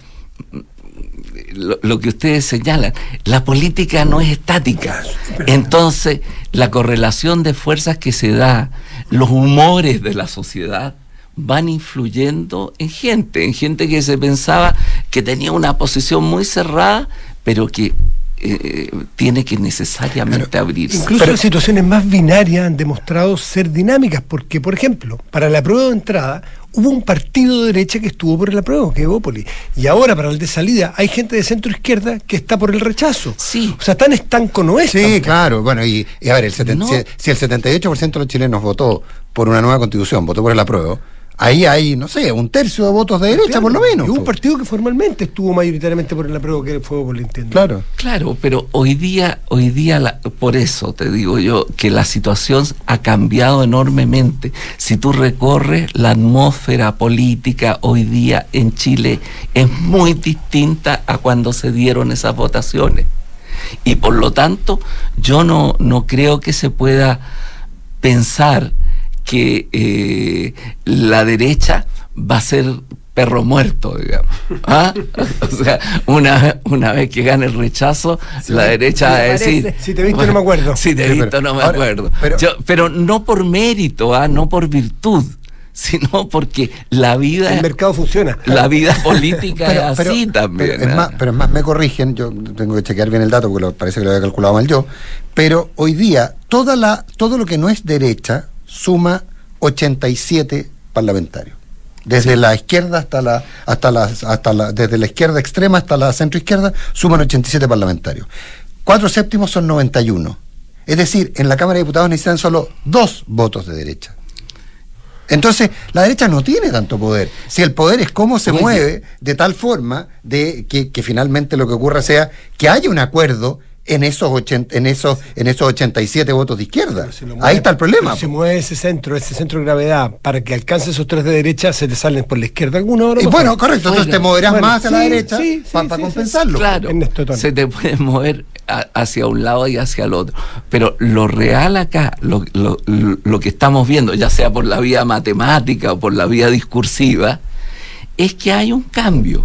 lo, lo que ustedes señalan, la política no es estática. Entonces, la correlación de fuerzas que se da, los humores de la sociedad, van influyendo en gente, en gente que se pensaba que tenía una posición muy cerrada, pero que eh, tiene que necesariamente abrirse. Incluso las situaciones más binarias han demostrado ser dinámicas, porque, por ejemplo, para la prueba de entrada hubo un partido de derecha que estuvo por la prueba, que es Evópolis. Y ahora, para el de salida, hay gente de centro izquierda que está por el rechazo. Sí. O sea, tan estanco no es. Sí, tampoco. claro. Bueno, y, y a ver, el seten- No. si, si el 78% de los chilenos votó por una nueva constitución, votó por el apruebo, ahí hay, no sé, un tercio de votos de derecha, Claro. por lo menos. Y un partido que formalmente estuvo mayoritariamente por el apruebo, que fue Evópolis, entiendo. Claro. Claro, pero hoy día, hoy día, la- por eso te digo yo que la situación ha cambiado enormemente. Si tú recorres la atmósfera política hoy día en Chile es muy distinta a cuando se dieron esas votaciones. Y por lo tanto, yo no, no creo que se pueda pensar que eh, la derecha va a ser perro muerto, digamos. ¿Ah? O sea, una, una vez que gane el rechazo, la derecha va a decir... Si te he visto, no me acuerdo. Si te he Sí, visto, pero- no me ahora, acuerdo. pero- Yo- pero no por mérito, ¿ah? no por virtud, sino porque la vida... El mercado funciona. La vida política Pero- es pero- así también. Pero es, ¿ah? más, pero es más, me corrigen, yo tengo que chequear bien el dato porque lo- parece que lo había calculado mal yo, pero hoy día toda la, todo lo que no es derecha suma 87 parlamentarios. Desde la izquierda hasta la, hasta la, hasta la, desde la izquierda extrema hasta la centro izquierda, suman 87 parlamentarios. Cuatro séptimos son 91. Es decir, en la Cámara de Diputados necesitan solo dos votos de derecha. Entonces, la derecha no tiene tanto poder. Si el poder es cómo se Oye. mueve de tal forma de que, que finalmente lo que ocurra sea que haya un acuerdo en esos, 80 en esos, en esos 87 votos de izquierda. Se mueve- Ahí está el problema. Si mueve ese centro, ese centro de gravedad, para que alcance esos tres de derecha, se te salen por la izquierda algunos. Y no bueno, correcto, entonces te moverás bueno, más hacia la sí, derecha sí, sí, para sí. compensarlo. Claro, se te puede mover a- hacia un lado y hacia el otro. Pero lo real acá, lo, lo- lo- que estamos viendo, ya sea por la vía matemática o por la vía discursiva, es que hay un cambio.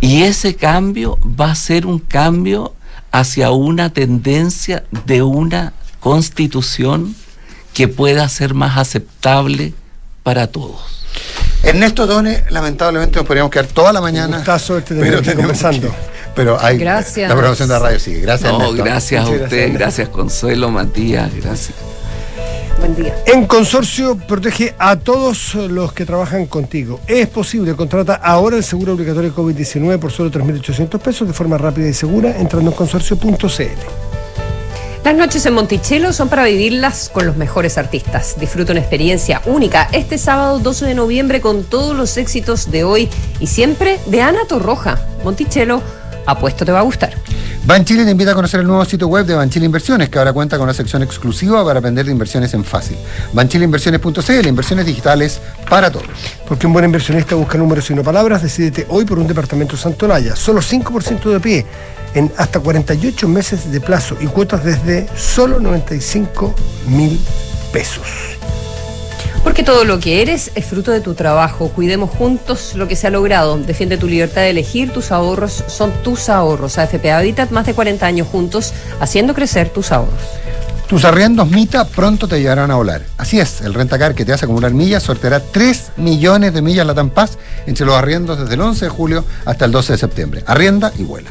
Y ese cambio va a ser un cambio hacia una tendencia de una constitución que pueda ser más aceptable para todos. Ernesto Done, lamentablemente nos podríamos quedar toda la mañana. gustazo este tenemos conversando. que- pero hay, Gracias. la programación de la radio sigue. Gracias, No, Ernesto. gracias a usted, gracias. gracias Consuelo, Matías, gracias. Buen día. En Consorcio protege a todos los que trabajan contigo. Es posible, contrata ahora el seguro obligatorio COVID-19 por solo 3.800 pesos de forma rápida y segura entrando en consorcio.cl. Las noches en Monticello son para vivirlas con los mejores artistas. Disfruta una experiencia única este sábado 12 de noviembre con todos los éxitos de hoy y siempre de Ana Torroja. Monticello, apuesto te va a gustar. Banchile te invita a conocer el nuevo sitio web de Banchile Inversiones, que ahora cuenta con una sección exclusiva para aprender de inversiones en fácil. Banchileinversiones.cl, inversiones digitales para todos. Porque un buen inversionista busca números y no palabras, decídete hoy por un departamento Santolaya. Solo 5% de pie, en hasta 48 meses de plazo y cuotas desde solo 95 mil pesos. Porque todo lo que eres es fruto de tu trabajo. Cuidemos juntos lo que se ha logrado. Defiende tu libertad de elegir. Tus ahorros son tus ahorros. AFP Habitat, más de 40 años juntos, haciendo crecer tus ahorros. Tus arriendos Mita pronto te llevarán a volar. Así es, el Rentacar que te hace acumular millas sorteará 3 millones de millas Latam Paz entre los arriendos desde el 11 de julio hasta el 12 de septiembre. Arrienda y vuela.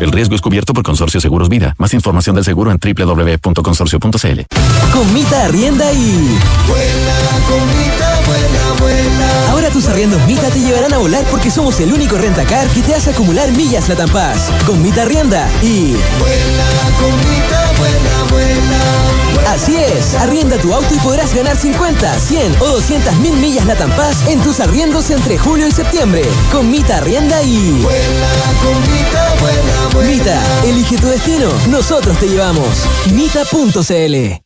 El riesgo es cubierto por Consorcio Seguros Vida. Más información del seguro en www.consorcio.cl. Comita arrienda y. Ahora tus arriendos Mita te llevarán a volar porque somos el único rentacar que te hace acumular millas Pass. Con Mita Arrienda y... Vuela con Mita, vuela, vuela. Así es, arrienda tu auto y podrás ganar 50, 100 o 200 mil millas Pass en tus arriendos entre julio y septiembre. Con Mita Arrienda y... Vuela con Mita, vuela, vuela. Mita, elige tu destino, nosotros te llevamos. Mita.cl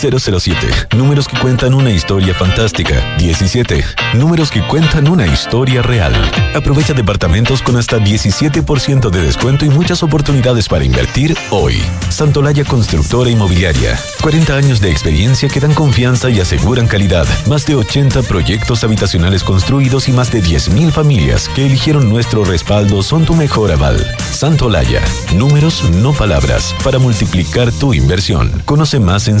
007. Números que cuentan una historia fantástica. 17. Números que cuentan una historia real. Aprovecha departamentos con hasta 17% de descuento y muchas oportunidades para invertir hoy. Santolaya Constructora Inmobiliaria. 40 años de experiencia que dan confianza y aseguran calidad. Más de 80 proyectos habitacionales construidos y más de 10.000 familias que eligieron nuestro respaldo son tu mejor aval. Santolaya. Números, no palabras. Para multiplicar tu inversión. Conoce más en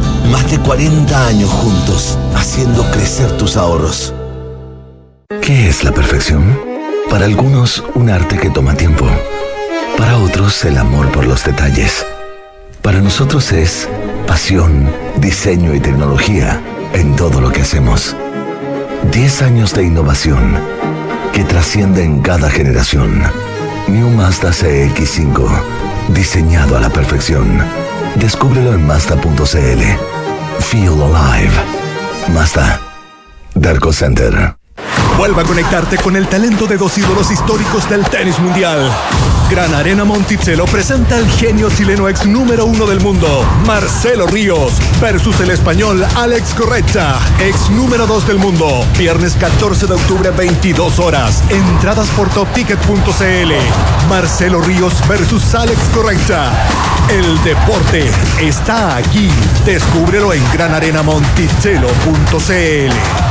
Más de 40 años juntos, haciendo crecer tus ahorros. ¿Qué es la perfección? Para algunos, un arte que toma tiempo. Para otros, el amor por los detalles. Para nosotros es pasión, diseño y tecnología en todo lo que hacemos. 10 años de innovación que trasciende en cada generación. New Mazda CX5, diseñado a la perfección. Descúbrelo en Mazda.cl. Feel alive. Mazda. Darko Center. Vuelva a conectarte con el talento de dos ídolos históricos del tenis mundial. Gran Arena Monticello presenta al genio chileno ex número uno del mundo, Marcelo Ríos, versus el español Alex Correcha, ex número dos del mundo. Viernes 14 de octubre, 22 horas. Entradas por topticket.cl. Marcelo Ríos versus Alex Correcha. El deporte está aquí. Descúbrelo en granarenamonticello.cl.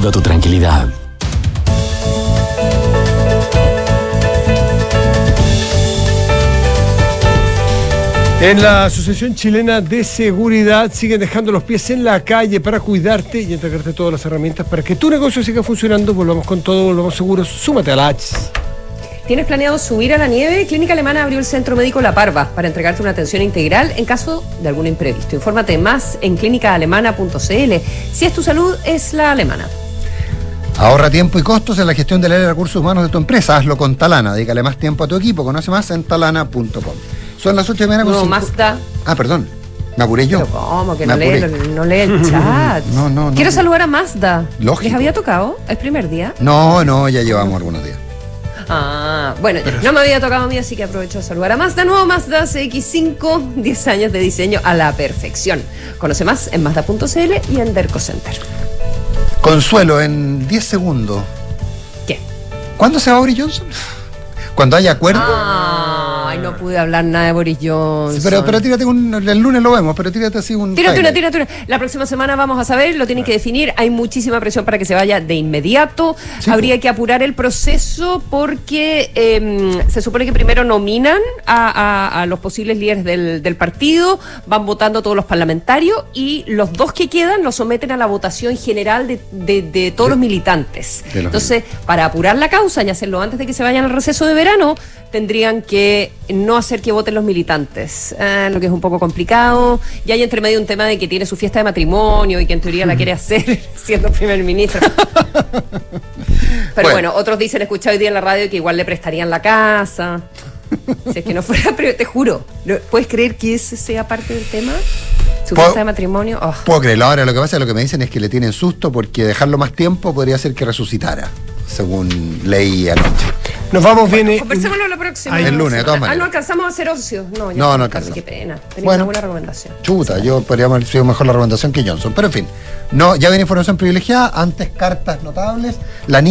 tu tranquilidad. En la Asociación Chilena de Seguridad siguen dejando los pies en la calle para cuidarte y entregarte todas las herramientas para que tu negocio siga funcionando. Volvamos con todo, volvamos seguros. Súmate a la H. ¿Tienes planeado subir a la nieve? Clínica Alemana abrió el Centro Médico La Parva para entregarte una atención integral en caso de algún imprevisto. Infórmate más en clínicaalemana.cl. Si es tu salud, es la alemana. Ahorra tiempo y costos en la gestión del área de recursos humanos de tu empresa. Hazlo con Talana. Dedícale más tiempo a tu equipo. Conoce más en talana.com. Son las 8 de la mañana con No, cinco- Mazda. Ah, perdón. Me apuré yo. Pero ¿Cómo que no lee, no lee el chat? No, no, no. Quiero saludar a Mazda. Lógico. ¿Les había tocado? ¿Es primer día? No, no, ya llevamos algunos días. Ah, bueno, ya no me había tocado a mí, así que aprovecho de saludar a Mazda. Nuevo Mazda CX5, 10 años de diseño a la perfección. Conoce más en Mazda.cl y en Derco Center. Consuelo, en 10 segundos. ¿Qué? ¿Cuándo se va Boris Johnson? Cuando haya acuerdo. Ay, no pude hablar nada de Boris Johnson. Pero, pero tírate un. El lunes lo vemos, pero tírate así un. Tírate una, tírate una. La próxima semana vamos a saber, lo tienen que definir. Hay muchísima presión para que se vaya de inmediato. Habría que apurar el proceso porque eh, se supone que primero nominan a, a- a los posibles líderes del, del partido, van votando todos los parlamentarios y los dos que quedan los someten a la votación general de, de- de todos los militantes. los Entonces, para apurar la causa y hacerlo antes de que se vayan al receso de verano, tendrían que no hacer que voten los militantes, ah, lo que es un poco complicado. Y hay entre medio un tema de que tiene su fiesta de matrimonio y que en teoría la quiere hacer siendo primer ministro. Pero Bueno. bueno. otros dicen, escuché hoy día en la radio que igual le prestarían la casa. Si es que no fuera, pero te juro, ¿no- ¿puedes creer que ese sea parte del tema? Su fiesta de matrimonio. Oh. Puedo creerlo. Ahora lo que pasa es lo que me dicen es que le tienen susto porque dejarlo más tiempo podría hacer que resucitara, según leí anoche. Nos vamos bien. eh, Conversémoslo la próxima. El lunes, de todas Ah, no alcanzamos a hacer ocio. No, No, no alcanzamos. Qué pena. Tenía Bueno. una buena recomendación. Chuta, yo podríamos haber sido mejor la recomendación que Johnson. Pero en fin, no, ya viene información privilegiada, antes cartas notables. La niña